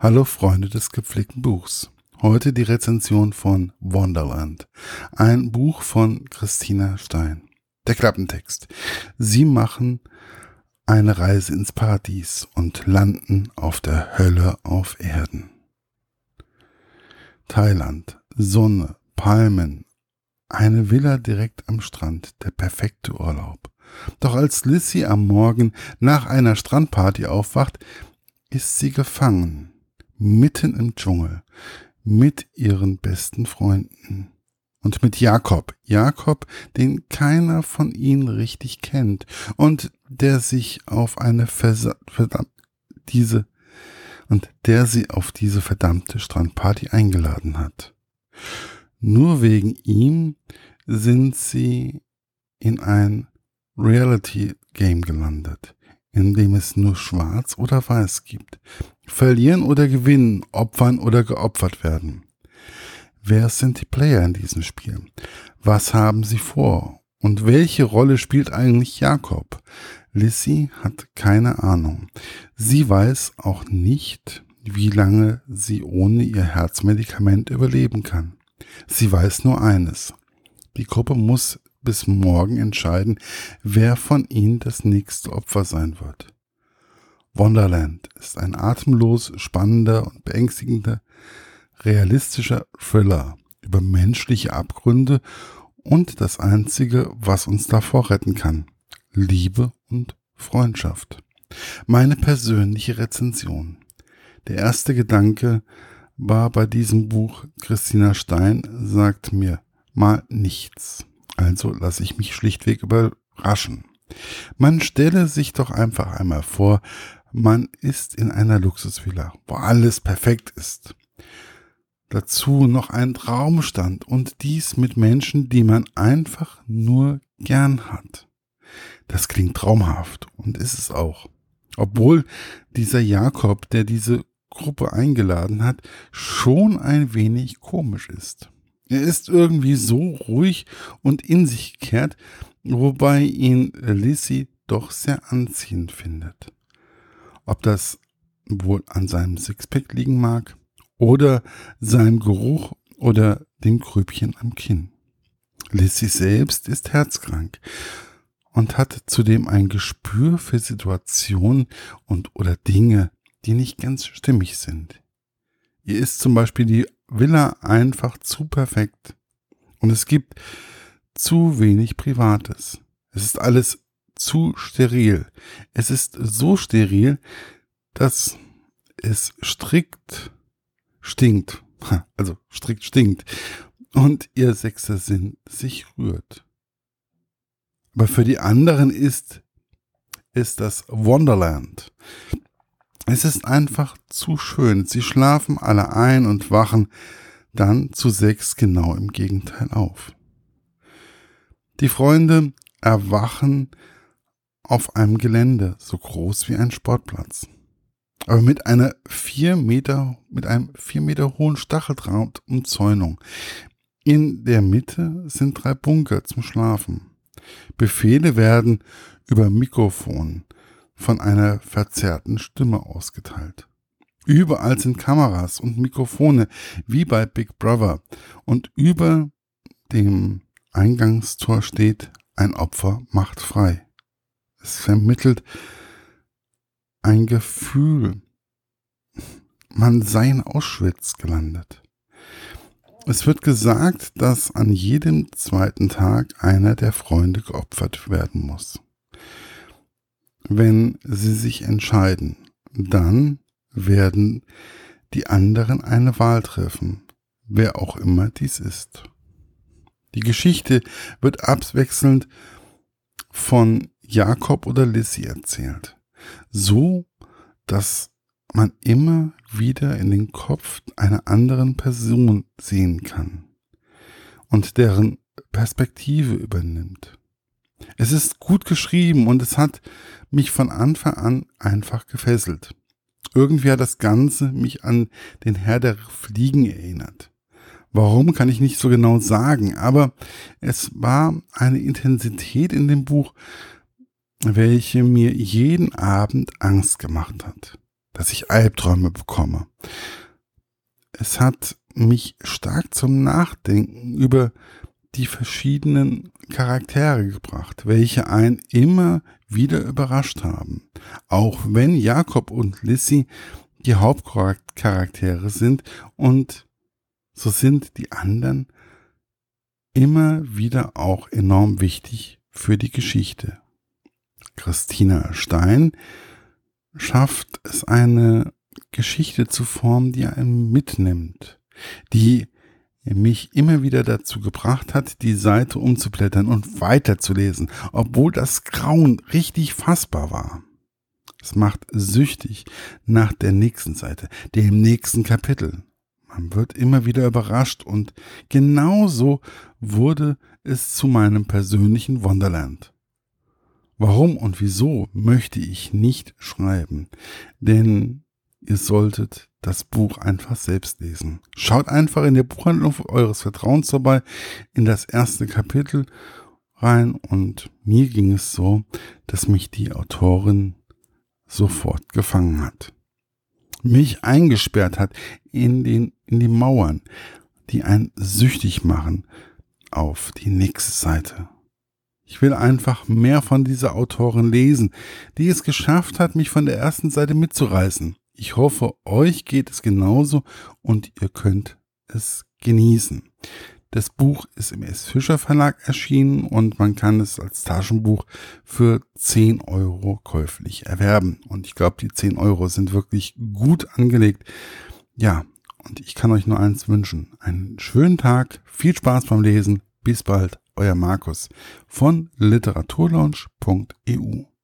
Hallo Freunde des gepflegten Buchs. Heute die Rezension von Wonderland, ein Buch von Christina Stein. Der Klappentext. Sie machen eine Reise ins Paradies und landen auf der Hölle auf Erden. Thailand, Sonne, Palmen, eine Villa direkt am Strand, der perfekte Urlaub. Doch als Lissy am Morgen nach einer Strandparty aufwacht, ist sie gefangen mitten im Dschungel mit ihren besten Freunden und mit Jakob. Jakob, den keiner von ihnen richtig kennt und der sich auf eine Versa verdammt, diese und der sie auf diese verdammte Strandparty eingeladen hat. Nur wegen ihm sind sie in ein Reality Game gelandet in dem es nur schwarz oder weiß gibt. Verlieren oder gewinnen, opfern oder geopfert werden. Wer sind die Player in diesem Spiel? Was haben sie vor? Und welche Rolle spielt eigentlich Jakob? Lissy hat keine Ahnung. Sie weiß auch nicht, wie lange sie ohne ihr Herzmedikament überleben kann. Sie weiß nur eines. Die Gruppe muss bis morgen entscheiden, wer von ihnen das nächste Opfer sein wird. Wonderland ist ein atemlos spannender und beängstigender, realistischer Thriller über menschliche Abgründe und das Einzige, was uns davor retten kann, Liebe und Freundschaft. Meine persönliche Rezension. Der erste Gedanke war bei diesem Buch, Christina Stein sagt mir mal nichts. Also lasse ich mich schlichtweg überraschen. Man stelle sich doch einfach einmal vor, man ist in einer Luxusvilla, wo alles perfekt ist. Dazu noch ein Traumstand und dies mit Menschen, die man einfach nur gern hat. Das klingt traumhaft und ist es auch. Obwohl dieser Jakob, der diese Gruppe eingeladen hat, schon ein wenig komisch ist. Er ist irgendwie so ruhig und in sich gekehrt, wobei ihn Lissy doch sehr anziehend findet. Ob das wohl an seinem Sixpack liegen mag oder seinem Geruch oder dem Grübchen am Kinn. Lissy selbst ist herzkrank und hat zudem ein Gespür für Situationen und oder Dinge, die nicht ganz stimmig sind. Ihr ist zum Beispiel die Villa einfach zu perfekt. Und es gibt zu wenig Privates. Es ist alles zu steril. Es ist so steril, dass es strikt stinkt. Also strikt stinkt. Und ihr sechster Sinn sich rührt. Aber für die anderen ist, ist das Wonderland. Es ist einfach zu schön. Sie schlafen alle ein und wachen dann zu sechs genau im Gegenteil auf. Die Freunde erwachen auf einem Gelände so groß wie ein Sportplatz. Aber mit einer vier Meter, mit einem vier Meter hohen Stacheldrahtumzäunung. In der Mitte sind drei Bunker zum Schlafen. Befehle werden über Mikrofon von einer verzerrten Stimme ausgeteilt. Überall sind Kameras und Mikrofone, wie bei Big Brother, und über dem Eingangstor steht, ein Opfer macht frei. Es vermittelt ein Gefühl, man sei in Auschwitz gelandet. Es wird gesagt, dass an jedem zweiten Tag einer der Freunde geopfert werden muss wenn sie sich entscheiden, dann werden die anderen eine Wahl treffen, wer auch immer dies ist. Die Geschichte wird abwechselnd von Jakob oder Lissy erzählt, so dass man immer wieder in den Kopf einer anderen Person sehen kann und deren Perspektive übernimmt. Es ist gut geschrieben und es hat mich von Anfang an einfach gefesselt. Irgendwie hat das Ganze mich an den Herr der Fliegen erinnert. Warum kann ich nicht so genau sagen, aber es war eine Intensität in dem Buch, welche mir jeden Abend Angst gemacht hat. dass ich Albträume bekomme. Es hat mich stark zum Nachdenken über die verschiedenen Charaktere gebracht, welche einen immer wieder überrascht haben. Auch wenn Jakob und Lissy die Hauptcharaktere sind und so sind die anderen immer wieder auch enorm wichtig für die Geschichte. Christina Stein schafft es eine Geschichte zu formen, die einen mitnimmt, die mich immer wieder dazu gebracht hat, die Seite umzublättern und weiterzulesen, obwohl das Grauen richtig fassbar war. Es macht süchtig nach der nächsten Seite, dem nächsten Kapitel. Man wird immer wieder überrascht und genauso wurde es zu meinem persönlichen Wonderland. Warum und wieso möchte ich nicht schreiben, denn ihr solltet das Buch einfach selbst lesen. Schaut einfach in der Buchhandlung eures Vertrauens dabei in das erste Kapitel rein und mir ging es so, dass mich die Autorin sofort gefangen hat. Mich eingesperrt hat in den, in die Mauern, die einen süchtig machen auf die nächste Seite. Ich will einfach mehr von dieser Autorin lesen, die es geschafft hat, mich von der ersten Seite mitzureißen. Ich hoffe, euch geht es genauso und ihr könnt es genießen. Das Buch ist im S. Fischer Verlag erschienen und man kann es als Taschenbuch für 10 Euro käuflich erwerben. Und ich glaube, die 10 Euro sind wirklich gut angelegt. Ja, und ich kann euch nur eins wünschen. Einen schönen Tag, viel Spaß beim Lesen. Bis bald, euer Markus von literaturlaunch.eu.